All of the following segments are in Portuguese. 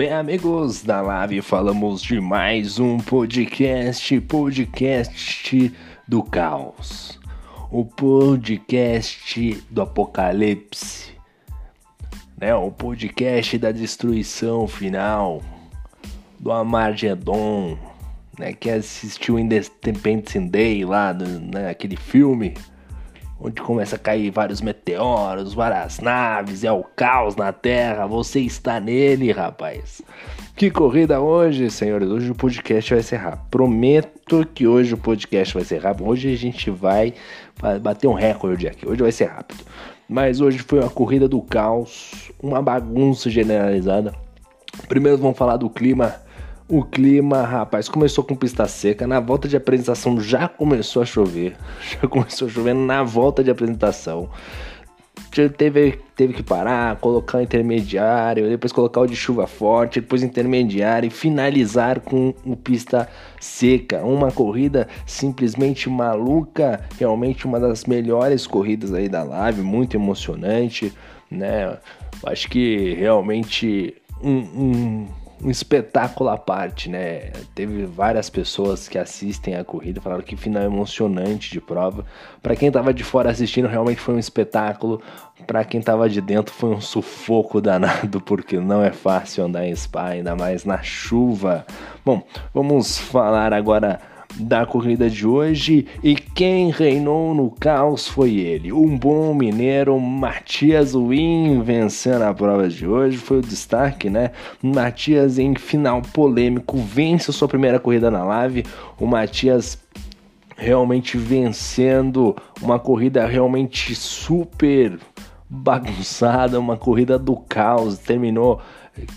Bem, amigos da Live, falamos de mais um podcast, podcast do caos, o podcast do apocalipse, né? O podcast da destruição final do Amargedon, né? Que assistiu Independence Day lá, né? aquele filme onde começa a cair vários meteoros, várias naves, é o caos na Terra. Você está nele, rapaz. Que corrida hoje, senhores. Hoje o podcast vai ser rápido. Prometo que hoje o podcast vai ser rápido. Hoje a gente vai bater um recorde aqui. Hoje vai ser rápido. Mas hoje foi uma corrida do caos, uma bagunça generalizada. Primeiro vamos falar do clima o clima, rapaz, começou com pista seca. Na volta de apresentação já começou a chover. Já começou a chover na volta de apresentação. Teve, teve que parar, colocar intermediário, depois colocar o de chuva forte, depois intermediário e finalizar com o pista seca. Uma corrida simplesmente maluca, realmente uma das melhores corridas aí da live, muito emocionante, né? Acho que realmente um, um um espetáculo à parte, né? Teve várias pessoas que assistem a corrida falaram que final emocionante de prova. Para quem tava de fora assistindo, realmente foi um espetáculo. Para quem tava de dentro, foi um sufoco danado, porque não é fácil andar em Spa, ainda mais na chuva. Bom, vamos falar agora da corrida de hoje. E quem reinou no caos foi ele, um bom mineiro Matias Win vencendo a prova de hoje, foi o destaque, né? Matias em final polêmico vence sua primeira corrida na live, o Matias realmente vencendo uma corrida realmente super bagunçada, uma corrida do caos, terminou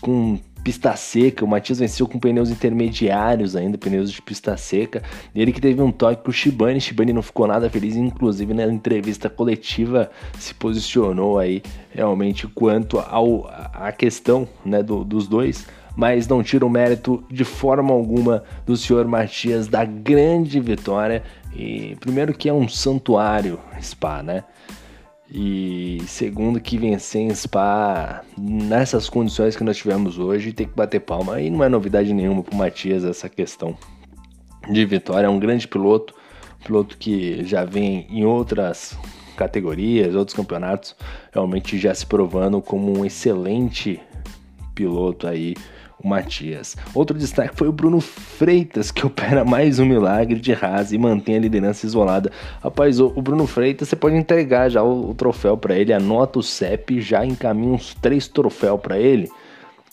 com pista seca. O Matias venceu com pneus intermediários ainda, pneus de pista seca. Ele que teve um toque com o Shibane. Shibane não ficou nada feliz, inclusive na entrevista coletiva se posicionou aí realmente quanto ao, a questão né, do, dos dois. Mas não tira o mérito de forma alguma do senhor Matias da grande vitória. E primeiro que é um santuário Spa, né? E segundo que vencer em Spa nessas condições que nós tivemos hoje, tem que bater palma. E não é novidade nenhuma pro Matias essa questão de vitória. É um grande piloto, piloto que já vem em outras categorias, outros campeonatos, realmente já se provando como um excelente piloto aí o Matias. Outro destaque foi o Bruno Freitas, que opera mais um milagre de Haas e mantém a liderança isolada. Rapaz, o, Bruno Freitas, você pode entregar já o, troféu para ele, anota o CEP, já encaminha uns três troféus para ele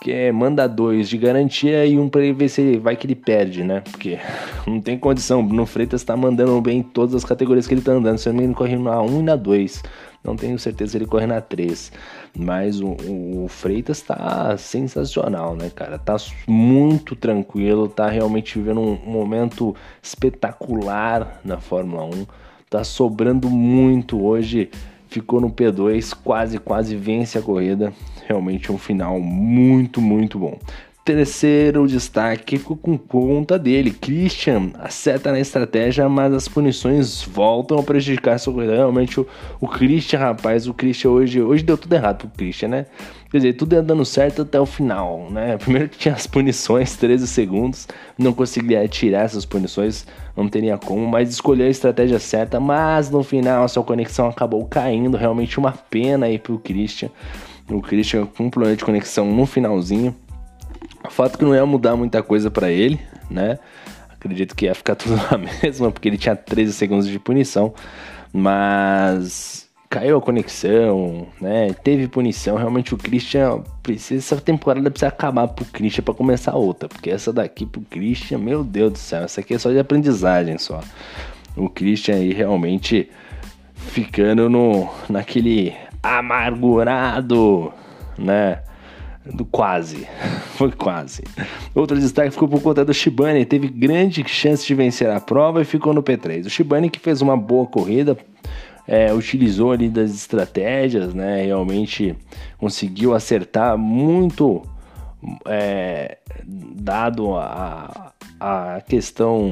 que é, manda dois de garantia e um para ele ver se ele vai que ele perde, né? Porque não tem condição. O Bruno Freitas tá mandando bem em todas as categorias que ele tá andando. Se eu não me corre na 1 e na 2. Não tenho certeza se ele corre na 3. Mas o, o, Freitas tá sensacional, né, cara? Tá muito tranquilo, tá realmente vivendo um, um momento espetacular na Fórmula 1. Tá sobrando muito hoje. Ficou no P2, quase, quase vence a corrida. Realmente um final muito, muito bom. Terceiro destaque ficou com conta dele. Christian acerta na estratégia, mas as punições voltam a prejudicar corrida. Realmente, o, o Christian, rapaz, o Christian hoje, hoje deu tudo errado pro Christian, né? Quer dizer, tudo ia dando certo até o final, né? Primeiro que tinha as punições, 13 segundos, não conseguia tirar essas punições, não teria como, mas escolheu a estratégia certa, mas no final a sua conexão acabou caindo, realmente uma pena aí pro Christian. O Christian com um problema de conexão no finalzinho o fato que não ia mudar muita coisa para ele, né? Acredito que ia ficar tudo na mesma, porque ele tinha 13 segundos de punição. Mas caiu a conexão, né? Teve punição. Realmente o Christian precisa. Essa temporada precisa acabar pro Christian para começar outra. Porque essa daqui pro Christian, meu Deus do céu, essa aqui é só de aprendizagem só. O Christian aí realmente ficando no naquele amargurado, né? Do quase. Foi quase. Outro destaque ficou por conta do Shibane. Teve grande chance de vencer a prova e ficou no P3. O Shibane que fez uma boa corrida, é, utilizou ali das estratégias, né? Realmente conseguiu acertar muito, é, dado a, a questão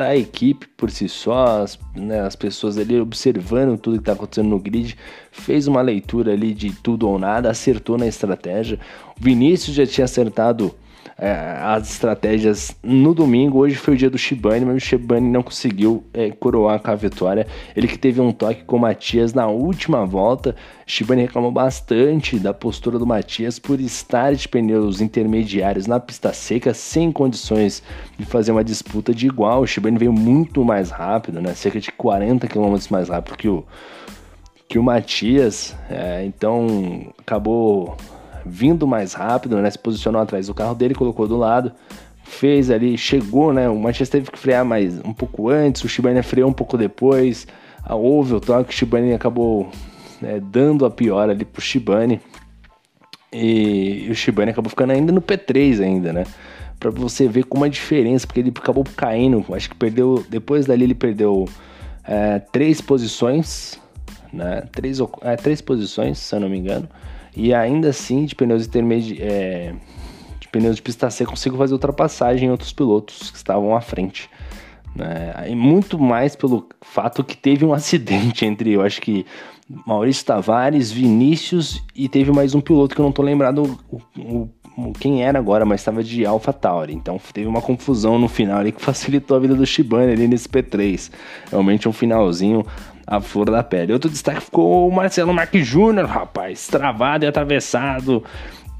da equipe por si só, as, né, as pessoas ali observando tudo que está acontecendo no grid, fez uma leitura ali de tudo ou nada, acertou na estratégia. O Vinícius já tinha acertado é, as estratégias no domingo. Hoje foi o dia do Shibane, mas o Shibane não conseguiu é, coroar com a vitória. Ele que teve um toque com o Matias na última volta. Shibane reclamou bastante da postura do Matias por estar de pneus intermediários na pista seca, sem condições de fazer uma disputa de igual. O Shibane veio muito mais rápido, né? cerca de 40 km mais rápido que o, que o Matias. É, então acabou vindo mais rápido, né? Se posicionou atrás do carro dele, colocou do lado, fez ali, chegou, né? O Matias teve que frear mais um pouco antes, o Shibane freou um pouco depois, houve o toque, o Shibane acabou né, dando a pior ali pro Shibane. E, e o Shibane acabou ficando ainda no P3 ainda, né? Pra você ver como a diferença, porque ele acabou caindo, acho que perdeu, depois dali ele perdeu é, três posições, né? Três, é, três posições, se eu não me engano. E ainda assim, de pneus intermediários, é, de pneus de pista seca, consigo fazer ultrapassagem em outros pilotos que estavam à frente. Né? E muito mais pelo fato que teve um acidente entre, eu acho que Maurício Tavares, Vinícius e teve mais um piloto que eu não tô lembrado o, o quem era agora, mas estava de Alpha Tauri. Então teve uma confusão no final ali que facilitou a vida do Shibane ali nesse P3. Realmente um finalzinho a flor da pele. Outro destaque ficou o Marcelo Marques Júnior, rapaz, travado e atravessado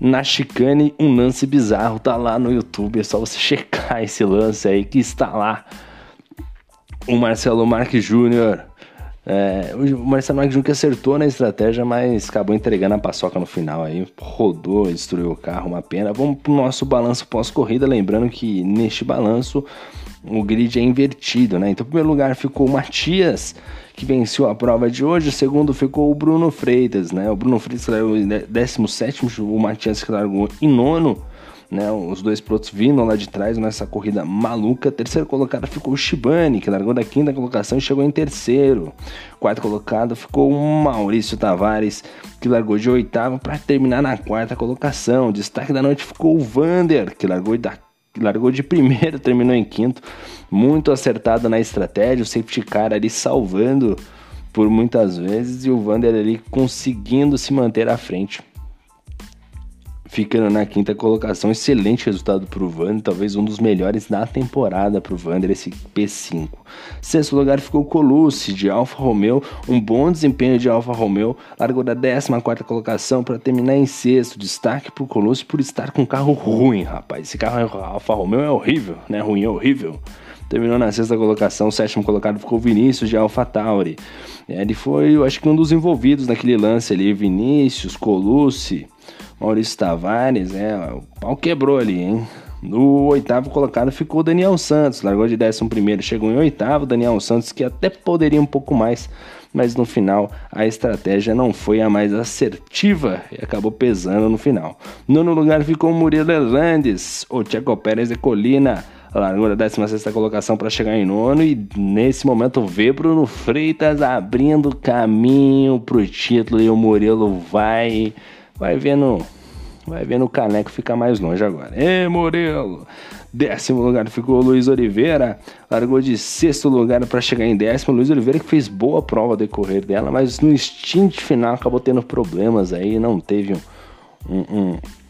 na chicane, um lance bizarro, tá lá no YouTube, é só você checar esse lance aí que está lá. O Marcelo Marques Júnior, é, o Marcelo Marques Júnior acertou na estratégia, mas acabou entregando a paçoca no final aí, rodou, destruiu o carro, uma pena. Vamos pro nosso balanço pós-corrida, lembrando que neste balanço o grid é invertido, né? Então, em primeiro lugar ficou o Matias, que venceu a prova de hoje. O segundo ficou o Bruno Freitas, né? O Bruno Freitas largou em 17, o Matias que largou em nono. Né, os dois pilotos vindo lá de trás nessa corrida maluca. Terceiro colocado ficou o Shibane, que largou da quinta colocação e chegou em terceiro. Quarto colocado ficou o Maurício Tavares, que largou de oitavo para terminar na quarta colocação. Destaque da noite ficou o Vander, que largou da largou de primeiro, terminou em quinto. Muito acertado na estratégia, o safety car ali salvando por muitas vezes e o Vander ali conseguindo se manter à frente ficando na quinta colocação. Excelente resultado para o Vander, talvez um dos melhores da temporada para o Vander, esse P5. Sexto lugar ficou Colucci de Alfa Romeo, um bom desempenho de Alfa Romeo, largou da 14 colocação para terminar em sexto. Destaque para o Colucci por estar com um carro ruim, rapaz. Esse carro é Alfa Romeo é horrível, né? Ruim é horrível. Terminou na sexta colocação, o sétimo colocado ficou Vinícius de Alfa Tauri. Ele foi, eu acho que um dos envolvidos naquele lance ali, Vinícius, Colucci. Maurício Tavares, é, o pau quebrou ali, hein? No oitavo colocado ficou o Daniel Santos, largou de décimo primeiro, chegou em oitavo, Daniel Santos que até poderia um pouco mais, mas no final a estratégia não foi a mais assertiva e acabou pesando no final. Nono lugar ficou o Murilo Hernandes, o Tcheco Pérez de Colina, largou da 16 colocação para chegar em nono e nesse momento vê Bruno Freitas abrindo caminho para o título e o Murilo vai Vai vendo. Vai vendo o caneco ficar mais longe agora. Ê, Morelo! Décimo lugar ficou o Luiz Oliveira. Largou de sexto lugar para chegar em décimo. Luiz Oliveira que fez boa prova decorrer dela, mas no stint final acabou tendo problemas aí. Não teve um, um, um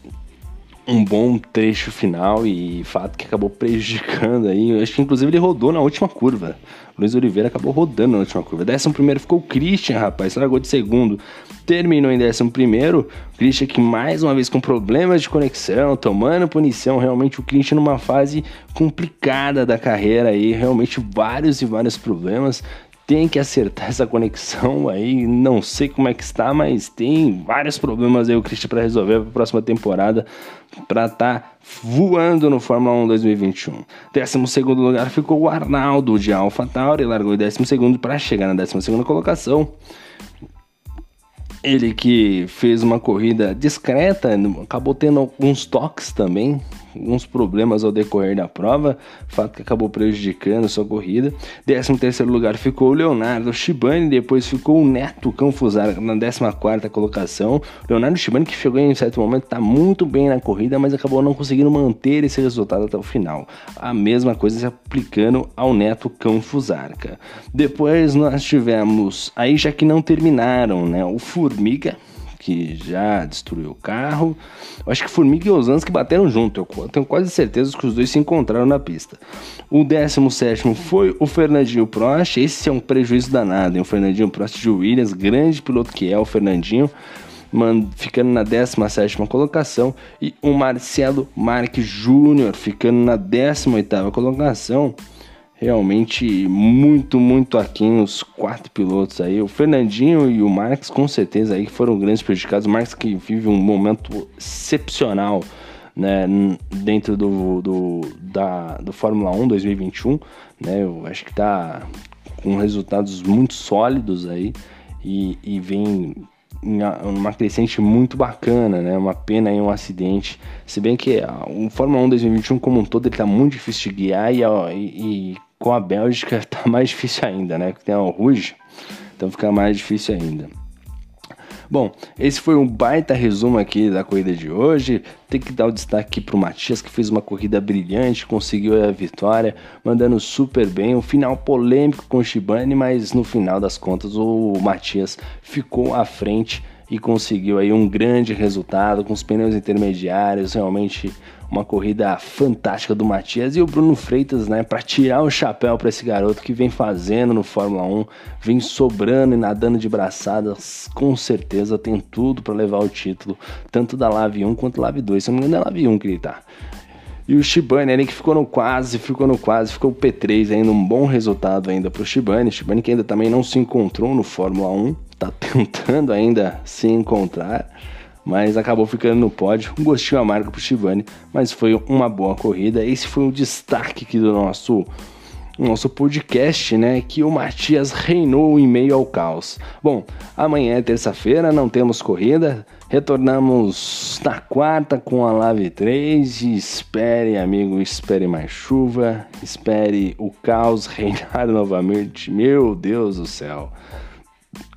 bom trecho final e fato que acabou prejudicando aí. Eu acho que inclusive ele rodou na última curva. Luiz Oliveira acabou rodando na última curva. Décimo primeiro ficou o Christian, rapaz. Largou de segundo. Terminou em décimo primeiro. Christian que mais uma vez com problemas de conexão, tomando punição. Realmente o Christian numa fase complicada da carreira aí. Realmente vários e vários problemas tem que acertar essa conexão aí. Não sei como é que está, mas tem vários problemas aí o Christian para resolver para a próxima temporada para estar tá voando no Fórmula 1 2021. Décimo segundo lugar ficou o Arnaldo de AlphaTauri, largou em décimo segundo para chegar na décima segunda colocação. Ele que fez uma corrida discreta, acabou tendo alguns toques também, alguns problemas ao decorrer da prova, fato que acabou prejudicando sua corrida. 13 terceiro lugar ficou o Leonardo Shibani, depois ficou o Neto Canfusar na 14 quarta colocação. Leonardo Shibani que chegou em certo momento está muito bem na corrida, mas acabou não conseguindo manter esse resultado até o final. A mesma coisa se aplicando ao Neto Canfusarca. Depois nós tivemos, aí já que não terminaram, né, o Formiga que já destruiu o carro. Eu acho que Formiga e Osansky bateram junto. Eu tenho quase certeza que os dois se encontraram na pista. O 17 foi o Fernandinho Prost. Esse é um prejuízo danado. Hein? O Fernandinho Prost de Williams, grande piloto que é o Fernandinho. ficando na 17 colocação, e o Marcelo Marques Júnior ficando na 18 colocação realmente muito, muito aquém os quatro pilotos aí. O Fernandinho e o Marx com certeza aí foram grandes prejudicados. O Marx que vive um momento excepcional né, dentro do, do, da, do Fórmula 1 2021. Né, eu acho que está com resultados muito sólidos aí e, e vem uma crescente muito bacana, né? Uma pena aí um acidente. Se bem que o Fórmula 1 2021 como um todo ele tá muito difícil de guiar e, e, e com a Bélgica tá mais difícil ainda, né? Tem o Rouge, então fica mais difícil ainda. Bom, esse foi um baita resumo aqui da corrida de hoje. Tem que dar o destaque para o Matias, que fez uma corrida brilhante, conseguiu a vitória, mandando super bem. Um final polêmico com o Shibane, mas no final das contas o Matias ficou à frente e conseguiu aí um grande resultado com os pneus intermediários, realmente uma corrida fantástica do Matias e o Bruno Freitas, né, para tirar o chapéu para esse garoto que vem fazendo no Fórmula 1, vem sobrando e nadando de braçadas, com certeza tem tudo para levar o título, tanto da Lave 1 quanto da Lave 2. Se não me engano, é Lave 1 que ele tá. E o Shibane, ele que ficou no quase, ficou no quase, ficou o P3 ainda, um bom resultado ainda pro Shibane. Shibane que ainda também não se encontrou no Fórmula 1, tá tentando ainda se encontrar mas acabou ficando no pódio. Um gostinho amargo para o Shivani, mas foi uma boa corrida. Esse foi o destaque aqui do nosso nosso podcast, né? Que o Matias reinou em meio ao caos. Bom, amanhã é terça-feira, não temos corrida. Retornamos na quarta com a Live 3. espere, amigo, espere mais chuva. Espere o caos reinar novamente. Meu Deus do céu.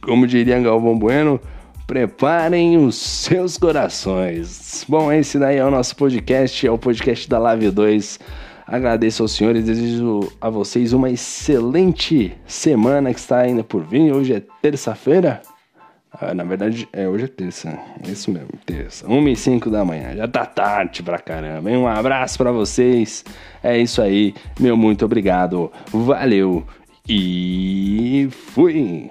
Como diria Galvão Bueno, Preparem os seus corações. Bom, esse daí é o nosso podcast, é o podcast da Live 2. Agradeço aos senhores, desejo a vocês uma excelente semana que está ainda por vir. Hoje é terça-feira. Ah, na verdade, é hoje é terça. É isso mesmo, terça. 1 e 5 da manhã. Já tá tarde pra caramba. Um abraço para vocês. É isso aí. Meu muito obrigado. Valeu. E fui.